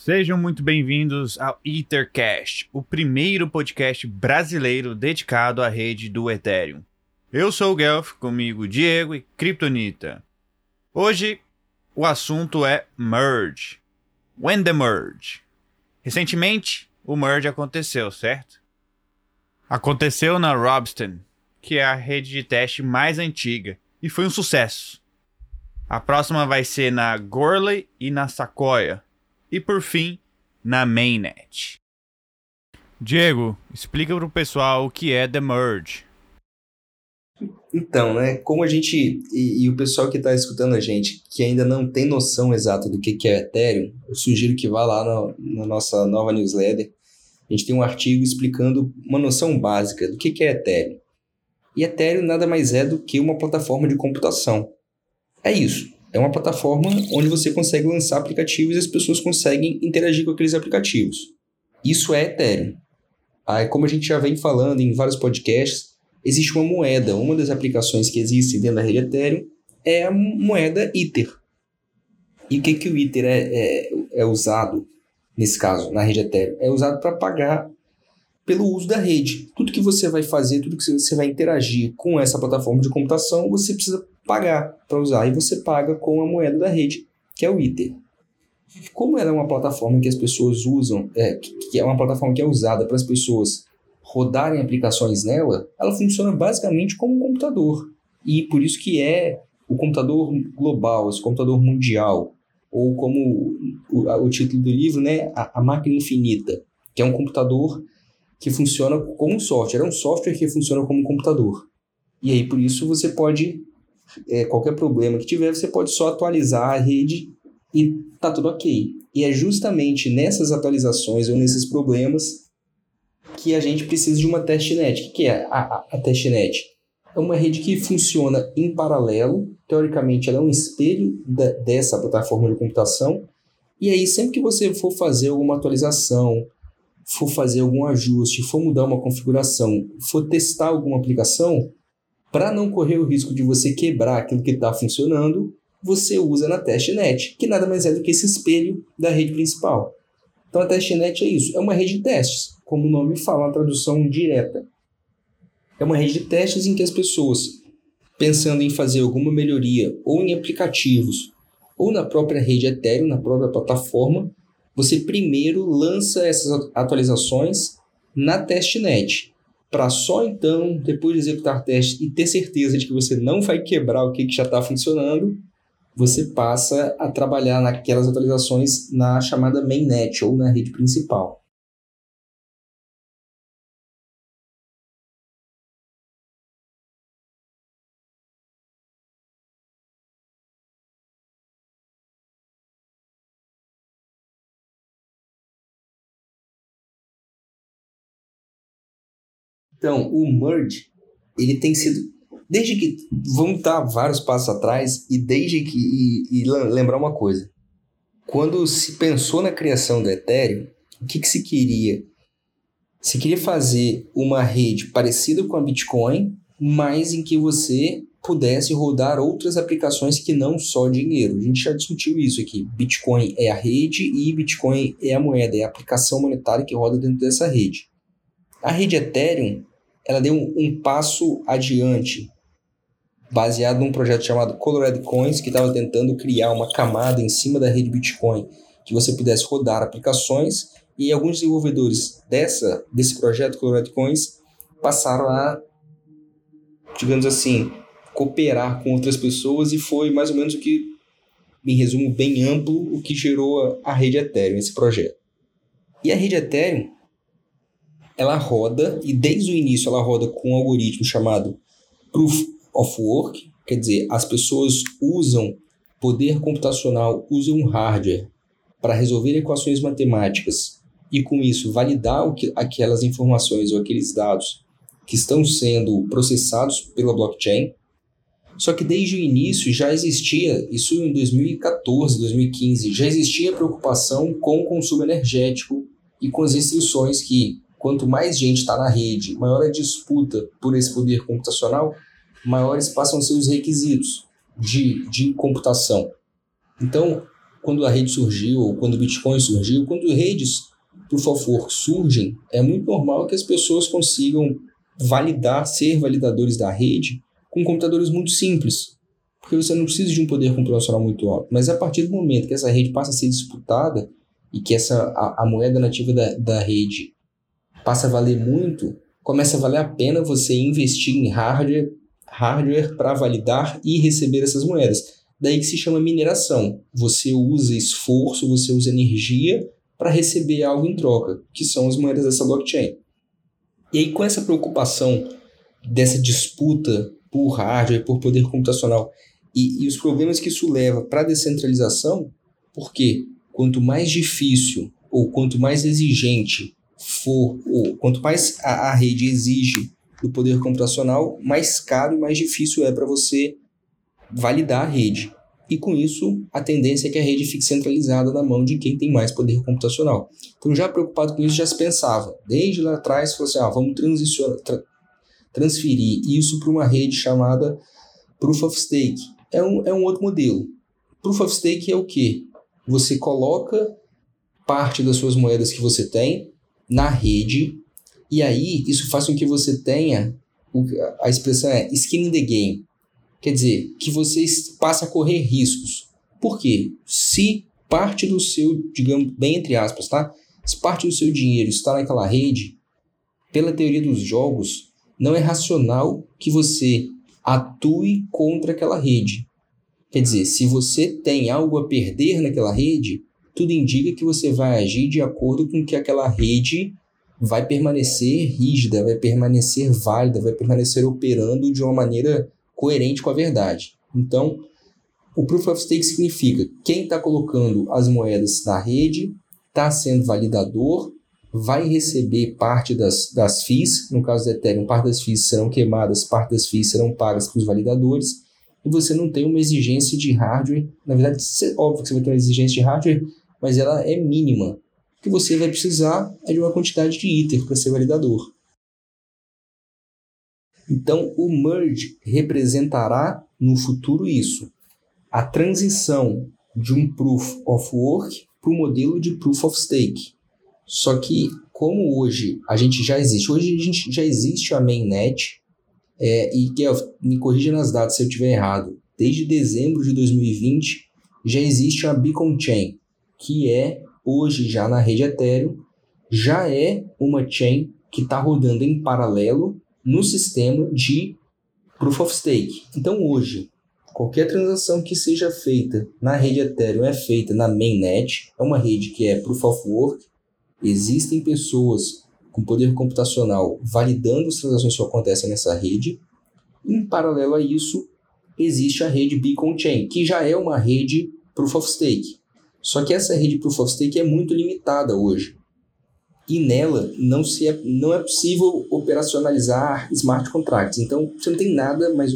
Sejam muito bem-vindos ao Ethercast, o primeiro podcast brasileiro dedicado à rede do Ethereum. Eu sou o Guelph, comigo Diego e Kryptonita. Hoje o assunto é merge. When the merge? Recentemente, o merge aconteceu, certo? Aconteceu na Robston, que é a rede de teste mais antiga, e foi um sucesso. A próxima vai ser na Gorley e na Sequoia. E por fim, na Mainnet. Diego, explica para o pessoal o que é The Merge. Então, né, como a gente e, e o pessoal que está escutando a gente, que ainda não tem noção exata do que, que é Ethereum, eu sugiro que vá lá no, na nossa nova newsletter. A gente tem um artigo explicando uma noção básica do que, que é Ethereum. E Ethereum nada mais é do que uma plataforma de computação. É isso. É uma plataforma onde você consegue lançar aplicativos e as pessoas conseguem interagir com aqueles aplicativos. Isso é Ethereum. Aí, como a gente já vem falando em vários podcasts, existe uma moeda. Uma das aplicações que existem dentro da rede Ethereum é a moeda Ether. E o que, que o Ether é, é, é usado, nesse caso, na rede Ethereum? É usado para pagar pelo uso da rede. Tudo que você vai fazer, tudo que você vai interagir com essa plataforma de computação, você precisa pagar para usar. E você paga com a moeda da rede, que é o Ether. Como ela é uma plataforma que as pessoas usam, é, que é uma plataforma que é usada para as pessoas rodarem aplicações nela, ela funciona basicamente como um computador. E por isso que é o computador global, esse computador mundial, ou como o, o título do livro, né, a, a, máquina infinita, que é um computador que funciona como um software, é um software que funciona como um computador. E aí por isso você pode é, qualquer problema que tiver, você pode só atualizar a rede e tá tudo ok. E é justamente nessas atualizações ou nesses problemas que a gente precisa de uma testnet. O que é a, a, a testnet? É uma rede que funciona em paralelo, teoricamente ela é um espelho da, dessa plataforma de computação, e aí sempre que você for fazer alguma atualização, for fazer algum ajuste, for mudar uma configuração, for testar alguma aplicação, para não correr o risco de você quebrar aquilo que está funcionando, você usa na testnet, que nada mais é do que esse espelho da rede principal. Então a testnet é isso, é uma rede de testes como o nome fala, uma tradução direta. É uma rede de testes em que as pessoas, pensando em fazer alguma melhoria ou em aplicativos ou na própria rede Ethereum, na própria plataforma, você primeiro lança essas atualizações na testnet, para só então, depois de executar testes e ter certeza de que você não vai quebrar o que já está funcionando, você passa a trabalhar naquelas atualizações na chamada mainnet ou na rede principal. Então, o merge, ele tem sido desde que vamos dar vários passos atrás e desde que e, e lembrar uma coisa. Quando se pensou na criação do Ethereum, o que, que se queria? Se queria fazer uma rede parecida com a Bitcoin, mas em que você pudesse rodar outras aplicações que não só dinheiro. A gente já discutiu isso aqui. Bitcoin é a rede e Bitcoin é a moeda, é a aplicação monetária que roda dentro dessa rede. A rede Ethereum ela deu um, um passo adiante, baseado num projeto chamado Colorado Coins, que estava tentando criar uma camada em cima da rede Bitcoin que você pudesse rodar aplicações e alguns desenvolvedores dessa desse projeto Colorado Coins passaram a, digamos assim, cooperar com outras pessoas e foi mais ou menos o que, em resumo bem amplo, o que gerou a, a rede Ethereum, esse projeto. E a rede Ethereum ela roda, e desde o início ela roda com um algoritmo chamado Proof of Work, quer dizer, as pessoas usam poder computacional, usam hardware para resolver equações matemáticas e com isso validar que, aquelas informações ou aqueles dados que estão sendo processados pela blockchain. Só que desde o início já existia, isso em 2014, 2015, já existia preocupação com o consumo energético e com as restrições que quanto mais gente está na rede, maior a disputa por esse poder computacional, maiores passam os requisitos de, de computação. Então, quando a rede surgiu, ou quando o Bitcoin surgiu, quando redes of Work surgem, é muito normal que as pessoas consigam validar, ser validadores da rede com computadores muito simples. Porque você não precisa de um poder computacional muito alto. Mas a partir do momento que essa rede passa a ser disputada e que essa, a, a moeda nativa da, da rede passa a valer muito, começa a valer a pena você investir em hardware, hardware para validar e receber essas moedas. Daí que se chama mineração. Você usa esforço, você usa energia para receber algo em troca, que são as moedas dessa blockchain. E aí, com essa preocupação dessa disputa por hardware, por poder computacional e, e os problemas que isso leva para a descentralização, porque quanto mais difícil ou quanto mais exigente for, ou quanto mais a, a rede exige do poder computacional, mais caro e mais difícil é para você validar a rede. E com isso, a tendência é que a rede fique centralizada na mão de quem tem mais poder computacional. Então, já preocupado com isso, já se pensava, desde lá atrás, falou assim: ah, vamos tra transferir isso para uma rede chamada Proof of Stake. É um, é um outro modelo. Proof of Stake é o que? Você coloca parte das suas moedas que você tem na rede, e aí isso faz com que você tenha a expressão é skin in the game. Quer dizer, que você passe a correr riscos. Por quê? Se parte do seu, digamos, bem entre aspas, tá? Se parte do seu dinheiro está naquela rede, pela teoria dos jogos, não é racional que você atue contra aquela rede. Quer dizer, se você tem algo a perder naquela rede, tudo indica que você vai agir de acordo com que aquela rede vai permanecer rígida, vai permanecer válida, vai permanecer operando de uma maneira coerente com a verdade. Então, o Proof of Stake significa quem está colocando as moedas na rede está sendo validador, vai receber parte das, das FIIs, no caso do Ethereum, parte das FIIs serão queimadas, parte das FIIs serão pagas para os validadores, e você não tem uma exigência de hardware. Na verdade, óbvio que você vai ter uma exigência de hardware, mas ela é mínima. O que você vai precisar é de uma quantidade de Ether para ser validador. Então, o merge representará no futuro isso, a transição de um proof of work para o modelo de proof of stake. Só que, como hoje a gente já existe, hoje a gente já existe a mainnet, é, e que me corrija nas datas se eu estiver errado, desde dezembro de 2020 já existe a Beacon Chain, que é hoje já na rede Ethereum, já é uma chain que está rodando em paralelo no sistema de Proof of Stake. Então hoje, qualquer transação que seja feita na rede Ethereum é feita na mainnet, é uma rede que é Proof of Work. Existem pessoas com poder computacional validando as transações que acontecem nessa rede. Em paralelo a isso, existe a rede Beacon Chain, que já é uma rede Proof of Stake. Só que essa rede Proof of Stake é muito limitada hoje e nela não, se é, não é possível operacionalizar smart contracts. Então, você não tem nada, mas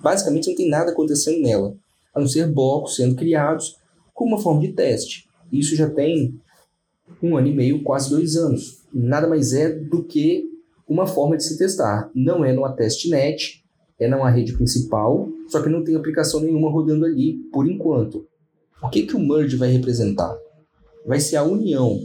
basicamente você não tem nada acontecendo nela, a não ser blocos sendo criados com uma forma de teste. Isso já tem um ano e meio, quase dois anos. Nada mais é do que uma forma de se testar. Não é numa testnet, é numa rede principal, só que não tem aplicação nenhuma rodando ali por enquanto. O que, que o merge vai representar? Vai ser a união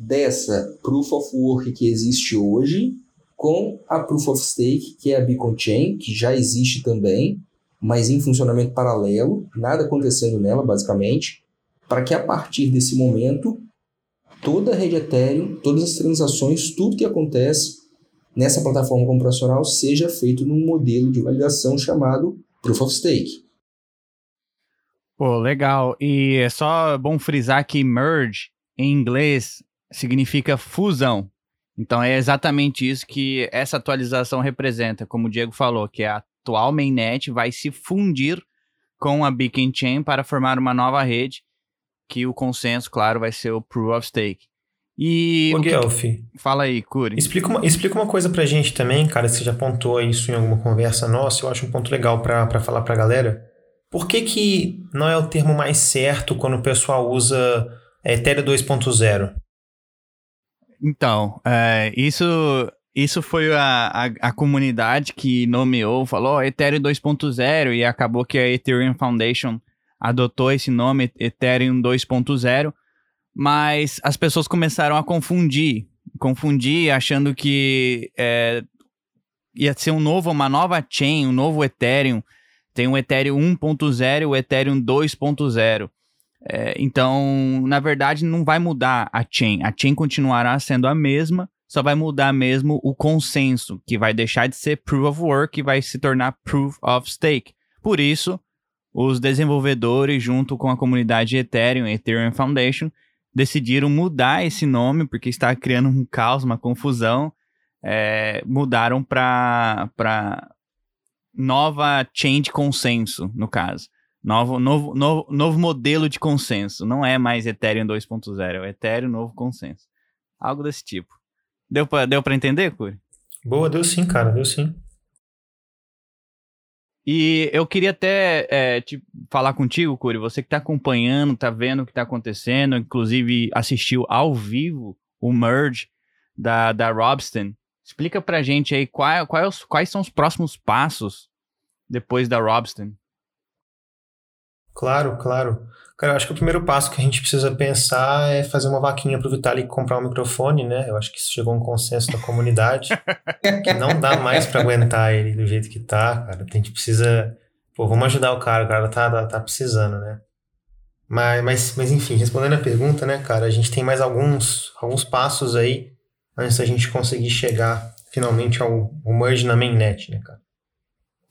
dessa Proof of Work que existe hoje com a Proof of Stake, que é a Beacon Chain, que já existe também, mas em funcionamento paralelo, nada acontecendo nela, basicamente, para que a partir desse momento, toda a rede Ethereum, todas as transações, tudo que acontece nessa plataforma computacional seja feito num modelo de validação chamado Proof of Stake. Pô, legal. E é só bom frisar que merge em inglês significa fusão. Então é exatamente isso que essa atualização representa, como o Diego falou, que a atual mainnet vai se fundir com a Beacon Chain para formar uma nova rede, que o consenso, claro, vai ser o Proof of Stake. E. Ô, Guelph. Que... Fala aí, Curi. Explica uma, explica uma coisa pra gente também, cara. Você já apontou isso em alguma conversa nossa. Eu acho um ponto legal para falar pra galera. Por que, que não é o termo mais certo quando o pessoal usa é, Ethereum 2.0? Então, é, isso, isso foi a, a, a, comunidade que nomeou, falou Ethereum 2.0 e acabou que a Ethereum Foundation adotou esse nome Ethereum 2.0, mas as pessoas começaram a confundir, confundir achando que é, ia ser um novo, uma nova chain, um novo Ethereum. Tem o Ethereum 1.0 e o Ethereum 2.0. É, então, na verdade, não vai mudar a chain. A chain continuará sendo a mesma, só vai mudar mesmo o consenso, que vai deixar de ser proof of work e vai se tornar proof of stake. Por isso, os desenvolvedores, junto com a comunidade Ethereum, Ethereum Foundation, decidiram mudar esse nome, porque está criando um caos, uma confusão. É, mudaram para nova chain de consenso, no caso. Novo, novo, novo, novo modelo de consenso. Não é mais Ethereum 2.0, é o Ethereum novo consenso. Algo desse tipo. Deu pra, deu pra entender, Curi? Boa, deu sim, cara, deu sim. E eu queria até é, te falar contigo, Curi, você que tá acompanhando, tá vendo o que tá acontecendo, inclusive assistiu ao vivo o merge da, da Robston. Explica pra gente aí qual, qual, quais são os próximos passos depois da Robston. Claro, claro. Cara, eu acho que o primeiro passo que a gente precisa pensar é fazer uma vaquinha pro Vitalik comprar um microfone, né? Eu acho que isso chegou a um consenso da comunidade que não dá mais para aguentar ele do jeito que tá, cara. A gente precisa. Pô, vamos ajudar o cara, o cara tá, tá precisando, né? Mas, mas, mas enfim, respondendo a pergunta, né, cara, a gente tem mais alguns, alguns passos aí antes da gente conseguir chegar finalmente ao, ao merge na mainnet, né, cara?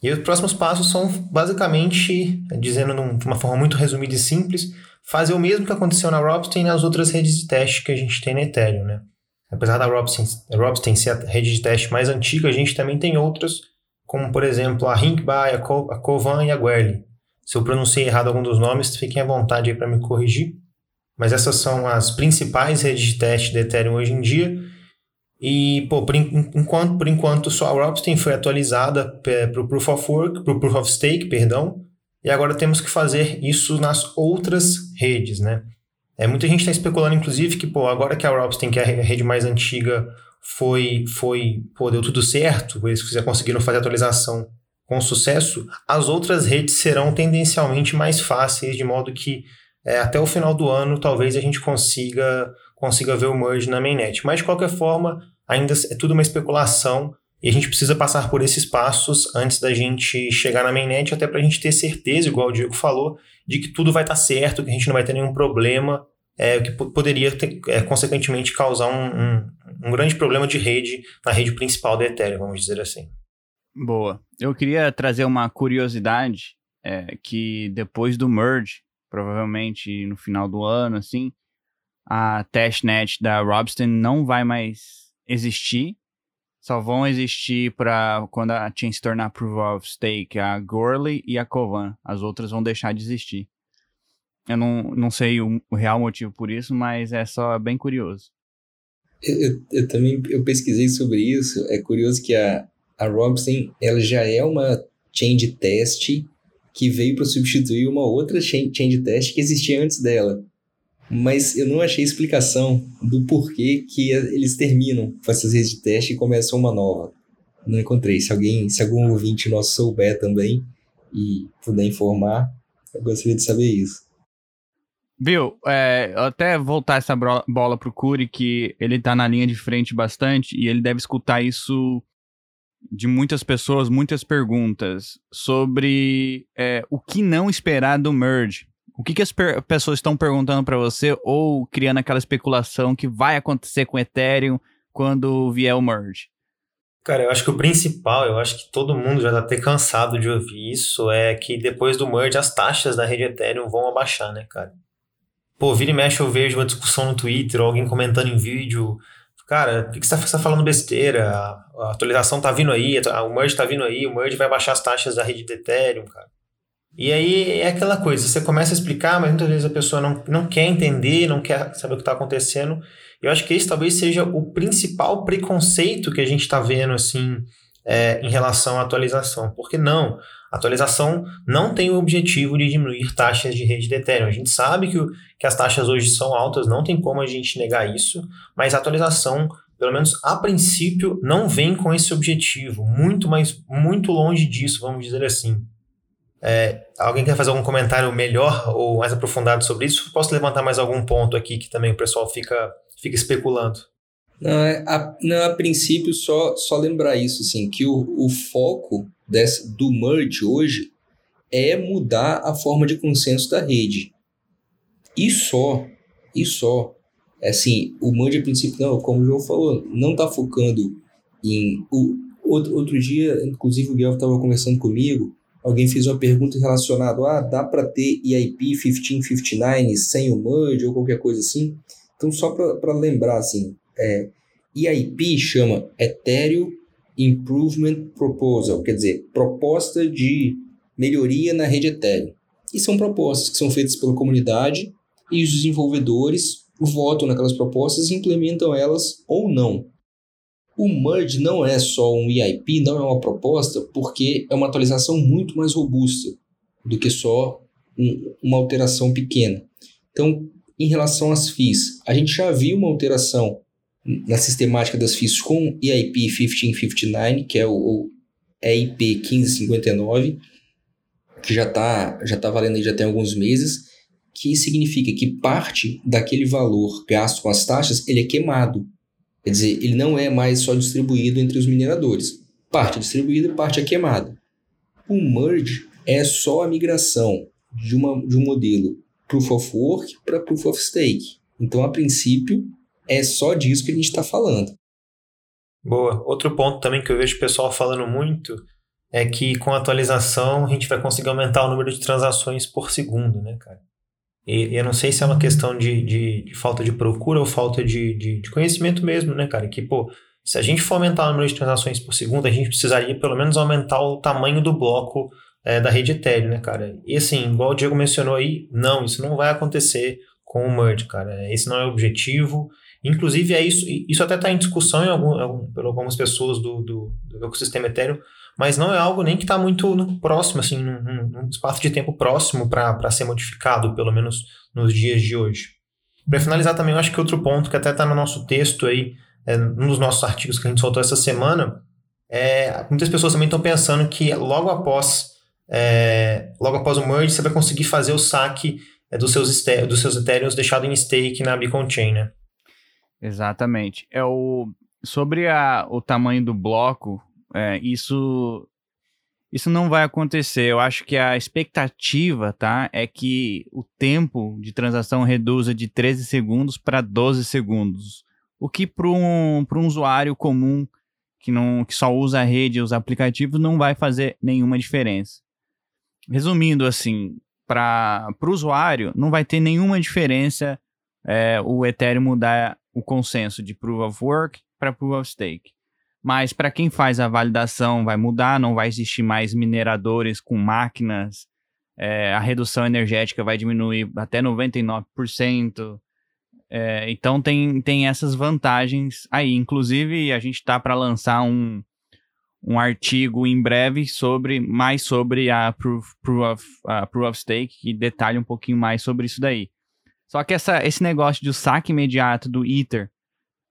E os próximos passos são basicamente, dizendo de uma forma muito resumida e simples, fazer o mesmo que aconteceu na Robston e nas outras redes de teste que a gente tem na Ethereum, né? Apesar da Robston, a Robston ser a rede de teste mais antiga, a gente também tem outras, como por exemplo a Rinkby, a, Co a Kovan e a Guerli. Se eu pronunciei errado algum dos nomes, fiquem à vontade aí para me corrigir. Mas essas são as principais redes de teste da Ethereum hoje em dia e, pô, por enquanto, por enquanto só a Robston foi atualizada para o Proof of Work, para o Proof of Stake, perdão, e agora temos que fazer isso nas outras redes, né? É, muita gente está especulando, inclusive, que, pô, agora que a Robston, que é a rede mais antiga, foi, foi, pô, deu tudo certo, eles conseguiram fazer a atualização com sucesso, as outras redes serão tendencialmente mais fáceis, de modo que é, até o final do ano talvez a gente consiga, consiga ver o merge na mainnet. Mas, de qualquer forma, ainda é tudo uma especulação e a gente precisa passar por esses passos antes da gente chegar na mainnet, até para a gente ter certeza, igual o Diego falou, de que tudo vai estar tá certo, que a gente não vai ter nenhum problema, é, que poderia, ter, é, consequentemente, causar um, um, um, grande problema de rede na rede principal da Ethereum, vamos dizer assim. Boa. Eu queria trazer uma curiosidade, é, que depois do merge, provavelmente no final do ano, assim, a testnet da Robston não vai mais existir, só vão existir para quando a chain se tornar Proof of Stake, a Gorley e a Kovan. As outras vão deixar de existir. Eu não, não sei o, o real motivo por isso, mas é só bem curioso. Eu, eu, eu, também eu pesquisei sobre isso. É curioso que a, a Robson ela já é uma chain de teste que veio para substituir uma outra chain, chain de teste que existia antes dela mas eu não achei explicação do porquê que eles terminam com essas redes de teste e começam uma nova. Não encontrei. Se alguém, se algum ouvinte nosso souber também e puder informar, eu gostaria de saber isso. Viu, é, até voltar essa bola pro Curi, que ele tá na linha de frente bastante e ele deve escutar isso de muitas pessoas, muitas perguntas sobre é, o que não esperar do merge. O que, que as pessoas estão perguntando para você ou criando aquela especulação que vai acontecer com Ethereum quando vier o merge? Cara, eu acho que o principal, eu acho que todo mundo já tá até cansado de ouvir isso, é que depois do merge as taxas da rede Ethereum vão abaixar, né, cara? Pô, vira e mexe eu vejo uma discussão no Twitter, alguém comentando em vídeo, cara, por que, você tá falando besteira? A, atualização tá vindo aí, o merge tá vindo aí, o merge vai baixar as taxas da rede de Ethereum, cara. E aí é aquela coisa, você começa a explicar, mas muitas vezes a pessoa não, não quer entender, não quer saber o que está acontecendo. Eu acho que esse talvez seja o principal preconceito que a gente está vendo assim é, em relação à atualização. Porque não, a atualização não tem o objetivo de diminuir taxas de rede de Ethereum. A gente sabe que, que as taxas hoje são altas, não tem como a gente negar isso, mas a atualização, pelo menos a princípio, não vem com esse objetivo. Muito mais, muito longe disso, vamos dizer assim. É, alguém quer fazer algum comentário melhor ou mais aprofundado sobre isso? Posso levantar mais algum ponto aqui que também o pessoal fica, fica especulando? Não, é, a, não, a princípio, só, só lembrar isso, assim, que o, o foco desse, do merge hoje é mudar a forma de consenso da rede. E só, e só. Assim, o merge, a princípio, não, como o João falou, não está focando em... O, outro, outro dia, inclusive o Guilherme estava conversando comigo, alguém fez uma pergunta relacionada, ah, dá para ter EIP 1559 sem o merge ou qualquer coisa assim? Então, só para lembrar, assim, é, EIP chama Ethereum Improvement Proposal, quer dizer, proposta de melhoria na rede Ethereum. E são propostas que são feitas pela comunidade e os desenvolvedores votam naquelas propostas e implementam elas ou não. O merge não é só um EIP, não é uma proposta, porque é uma atualização muito mais robusta do que só um, uma alteração pequena. Então, em relação às FIIs, a gente já viu uma alteração na sistemática das FIIs com EIP 1559, que é o, o EIP 1559, que já está já tá valendo aí já tem alguns meses, que significa que parte daquele valor gasto com as taxas ele é queimado. Quer dizer, ele não é mais só distribuído entre os mineradores. Parte é distribuída e parte é queimada. O merge é só a migração de, uma, de um modelo Proof of Work para Proof of Stake. Então, a princípio, é só disso que a gente está falando. Boa. Outro ponto também que eu vejo o pessoal falando muito é que com a atualização a gente vai conseguir aumentar o número de transações por segundo, né, cara? E, eu não sei se é uma questão de, de, de falta de procura ou falta de, de, de, conhecimento mesmo, né, cara? Que, pô, se a gente for aumentar o número de transações por segundo, a gente precisaria pelo menos aumentar o tamanho do bloco é, da rede Ethereum, né, cara? E assim, igual o Diego mencionou aí, não, isso não vai acontecer com o merge, cara. Esse não é o objetivo. Inclusive, é isso, isso até está em discussão em algum, por algumas pessoas do, do, do ecossistema Ethereum, mas não é algo nem que está muito próximo, assim, num, num, espaço de tempo próximo para ser modificado, pelo menos nos dias de hoje. Para finalizar também, eu acho que outro ponto que até está no nosso texto aí, é, um dos nossos artigos que a gente soltou essa semana, é, muitas pessoas também estão pensando que logo após, é, logo após o merge, você vai conseguir fazer o saque é, dos seus, dos seus Ethereums deixado em stake na Beacon Chain, né? Exatamente. É o sobre a, o tamanho do bloco, é, isso isso não vai acontecer. Eu acho que a expectativa, tá, é que o tempo de transação reduza de 13 segundos para 12 segundos. O que para um, um usuário comum que, não, que só usa a rede e os aplicativos não vai fazer nenhuma diferença. Resumindo assim, para o usuário não vai ter nenhuma diferença é, o Ethereum mudar o consenso de Proof of Work para Proof of Stake. Mas para quem faz a validação vai mudar, não vai existir mais mineradores com máquinas, é, a redução energética vai diminuir até 99%. É, então tem, tem essas vantagens aí. Inclusive, a gente está para lançar um, um artigo em breve sobre mais sobre a Proof, proof, of, uh, proof of Stake, que detalha um pouquinho mais sobre isso daí. Só que essa, esse negócio de saque imediato do Ether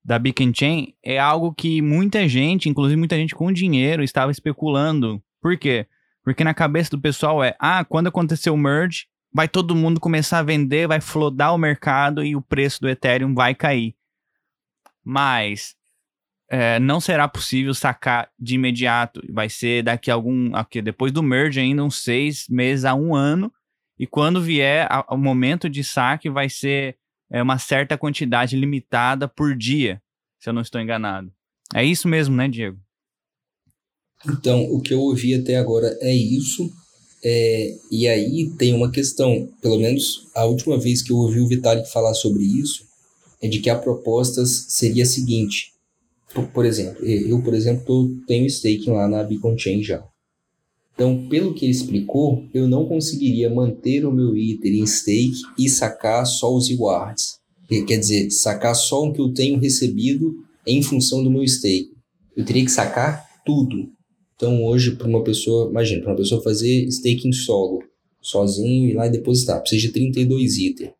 da Beacon Chain é algo que muita gente, inclusive muita gente com dinheiro, estava especulando. Por quê? Porque na cabeça do pessoal é: ah, quando acontecer o merge, vai todo mundo começar a vender, vai flodar o mercado e o preço do Ethereum vai cair. Mas é, não será possível sacar de imediato. Vai ser daqui a algum. Aqui, depois do merge, ainda uns seis meses a um ano. E quando vier o momento de saque, vai ser é, uma certa quantidade limitada por dia, se eu não estou enganado. É isso mesmo, né, Diego? Então, o que eu ouvi até agora é isso. É, e aí tem uma questão, pelo menos a última vez que eu ouvi o Vitalik falar sobre isso, é de que a proposta seria a seguinte. Por, por exemplo, eu, por exemplo, tô, tenho staking lá na Beacon Chain já. Então, pelo que ele explicou, eu não conseguiria manter o meu Ether em stake e sacar só os rewards. Quer dizer, sacar só o que eu tenho recebido em função do meu stake. Eu teria que sacar tudo. Então, hoje, para uma pessoa, imagina, para uma pessoa fazer staking solo, sozinho, e lá e depositar, precisa de 32 Ether.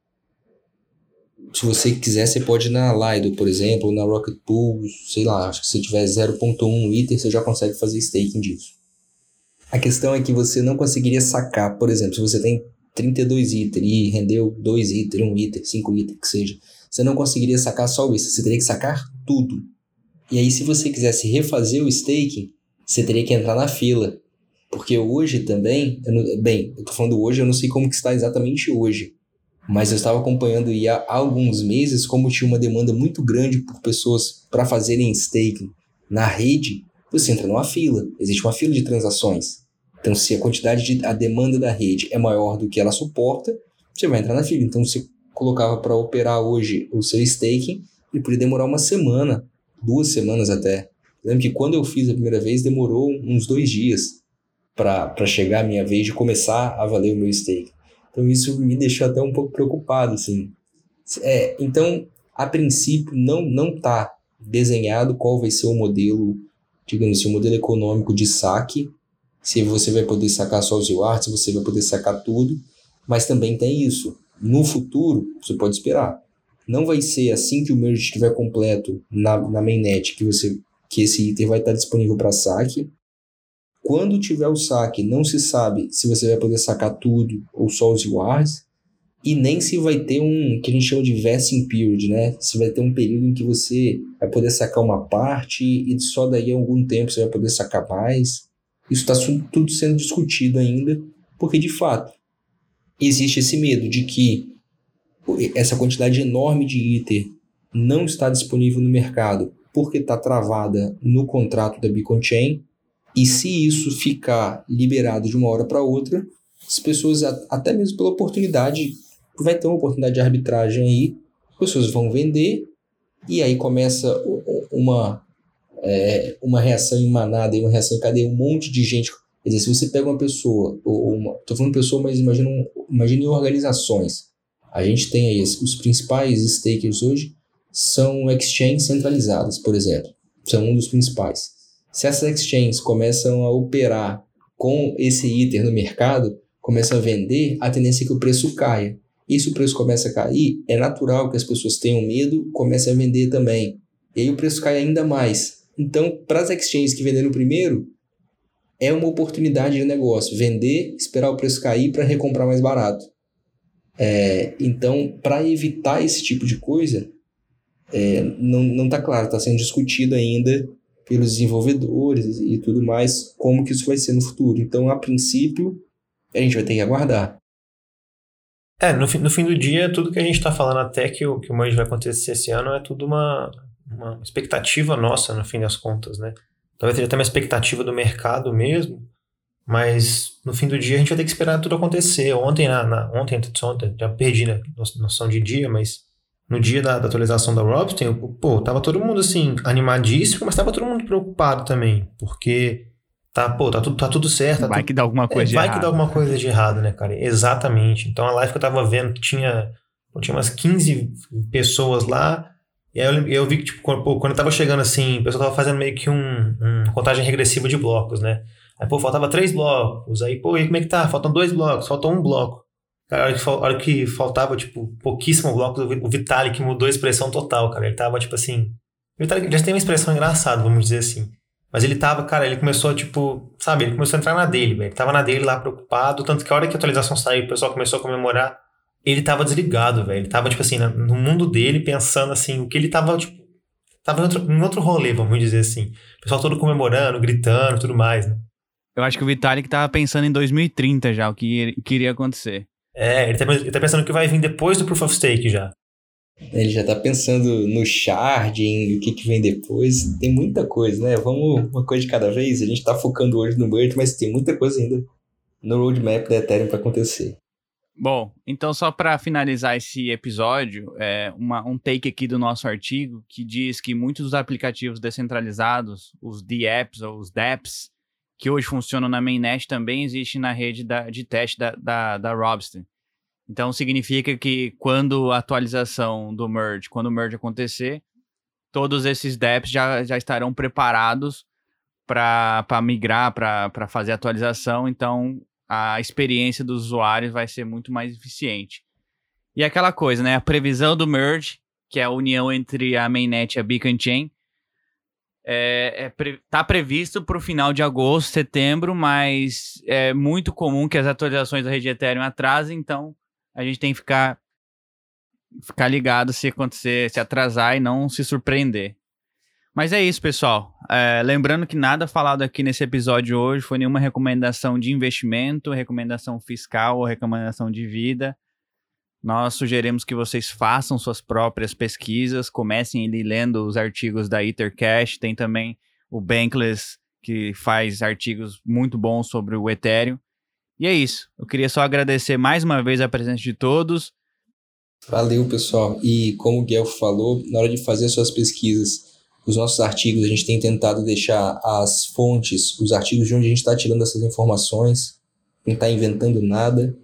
Se você quiser, você pode ir na Lido, por exemplo, ou na Rocket Pool, sei lá, acho que se tiver 0.1 Ether, você já consegue fazer staking disso. A questão é que você não conseguiria sacar, por exemplo, se você tem 32 ITER e rendeu 2 ITER, 1 ITER, 5 ITER, que seja, você não conseguiria sacar só isso, você teria que sacar tudo. E aí, se você quisesse refazer o staking, você teria que entrar na fila. Porque hoje também, eu não, bem, eu tô falando hoje, eu não sei como que está exatamente hoje, mas eu estava acompanhando há alguns meses como tinha uma demanda muito grande por pessoas para fazerem staking na rede, você entra numa fila, existe uma fila de transações. Então, se a quantidade de a demanda da rede é maior do que ela suporta, você vai entrar na fila. Então, você colocava para operar hoje o seu staking, ele poderia demorar uma semana, duas semanas até. lembro que quando eu fiz a primeira vez, demorou uns dois dias para chegar a minha vez de começar a valer o meu stake. Então, isso me deixou até um pouco preocupado, assim. É, então, a princípio, não não está desenhado qual vai ser o modelo, digamos assim, o modelo econômico de saque se você vai poder sacar só os rewards, se você vai poder sacar tudo, mas também tem isso. No futuro, você pode esperar. Não vai ser assim que o merge estiver completo na, na mainnet que você que esse item vai estar disponível para saque. Quando tiver o saque, não se sabe se você vai poder sacar tudo ou só os rewards, e nem se vai ter um que a gente chama de vesting period, né? Se vai ter um período em que você vai poder sacar uma parte e só daí algum tempo você vai poder sacar mais. Isso está tudo sendo discutido ainda, porque de fato existe esse medo de que essa quantidade enorme de ITER não está disponível no mercado porque está travada no contrato da Beacon Chain, e se isso ficar liberado de uma hora para outra, as pessoas, até mesmo pela oportunidade, vai ter uma oportunidade de arbitragem aí, as pessoas vão vender, e aí começa uma é, uma reação em manada e uma reação em cadeia, um monte de gente. Quer dizer, se você pega uma pessoa, ou uma, tô falando pessoa, mas imagina, imagine organizações. A gente tem aí os principais stakers hoje são exchanges centralizadas, por exemplo. São um dos principais. Se essas exchanges começam a operar com esse ITER no mercado, começam a vender, a tendência é que o preço caia. E se o preço começa a cair, é natural que as pessoas tenham medo, comecem a vender também. E aí o preço cai ainda mais. Então, para as exchanges que venderam primeiro, é uma oportunidade de negócio. Vender, esperar o preço cair para recomprar mais barato. É, então, para evitar esse tipo de coisa, é, não está claro, está sendo discutido ainda pelos desenvolvedores e tudo mais, como que isso vai ser no futuro. Então, a princípio, a gente vai ter que aguardar. É, no fim, no fim do dia, tudo que a gente está falando até que o, que merge vai acontecer esse ano é tudo uma, uma expectativa nossa, no fim das contas, né? Talvez seja até uma expectativa do mercado mesmo, mas no fim do dia a gente vai ter que esperar tudo acontecer. Ontem, na, na ontem, ontem, já perdi a né, noção de dia, mas no dia da, da atualização da Robson, pô, tava todo mundo assim, animadíssimo, mas tava todo mundo preocupado também, porque tá, pô, tá tudo, tá tudo certo. Tá vai tudo, que dá alguma coisa é, de vai errado. Vai que dá alguma coisa de errado, né, cara? Exatamente. Então a live que eu tava vendo tinha, tinha umas 15 pessoas lá, e aí eu, eu vi que, tipo, quando, pô, quando eu tava chegando assim, o pessoal tava fazendo meio que um, um contagem regressiva de blocos, né? Aí, pô, faltava três blocos. Aí, pô, e como é que tá? Faltam dois blocos, faltou um bloco. Cara, a hora que, a hora que faltava, tipo, pouquíssimo bloco, o Vitalik mudou a expressão total, cara. Ele tava, tipo assim. O Vitalik já tem uma expressão engraçada, vamos dizer assim. Mas ele tava, cara, ele começou, tipo, sabe, ele começou a entrar na dele, velho. Ele tava na dele lá preocupado. Tanto que a hora que a atualização saiu, o pessoal começou a comemorar ele tava desligado, velho. Ele tava, tipo assim, no mundo dele, pensando assim, o que ele tava, tipo. Tava em outro, em outro rolê, vamos dizer assim. O pessoal todo comemorando, gritando tudo mais, né? Eu acho que o Vitalik tava pensando em 2030 já, o que, que iria acontecer. É, ele tá, ele tá pensando o que vai vir depois do Proof of Stake já. Ele já tá pensando no sharding, o que que vem depois. Tem muita coisa, né? Vamos uma coisa de cada vez. A gente tá focando hoje no merge, mas tem muita coisa ainda no roadmap da Ethereum para acontecer. Bom, então só para finalizar esse episódio, é uma, um take aqui do nosso artigo que diz que muitos dos aplicativos descentralizados, os DApps ou os DApps, que hoje funcionam na mainnet, também existem na rede da, de teste da, da, da. Então significa que quando a atualização do merge, quando o merge acontecer, todos esses DApps já, já estarão preparados para migrar, para fazer atualização. Então a experiência dos usuários vai ser muito mais eficiente. E aquela coisa, né? A previsão do merge, que é a união entre a mainnet e a beacon chain, é, é pre, tá previsto para o final de agosto, setembro, mas é muito comum que as atualizações da rede Ethereum atrasem, então a gente tem que ficar, ficar ligado se acontecer, se atrasar e não se surpreender. Mas é isso, pessoal. É, lembrando que nada falado aqui nesse episódio hoje foi nenhuma recomendação de investimento, recomendação fiscal ou recomendação de vida. Nós sugerimos que vocês façam suas próprias pesquisas, comecem ali lendo os artigos da Ethercash, tem também o Bankless, que faz artigos muito bons sobre o Ethereum. E é isso. Eu queria só agradecer mais uma vez a presença de todos. Valeu, pessoal. E como o Guelph falou, na hora de fazer suas pesquisas, os nossos artigos, a gente tem tentado deixar as fontes, os artigos de onde a gente está tirando essas informações, não está inventando nada.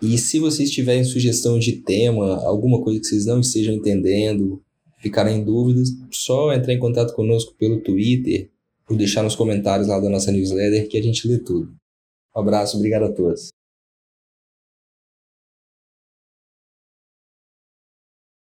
E se vocês tiverem sugestão de tema, alguma coisa que vocês não estejam entendendo, ficarem em dúvidas, só entrar em contato conosco pelo Twitter ou deixar nos comentários lá da nossa newsletter que a gente lê tudo. Um abraço, obrigado a todos.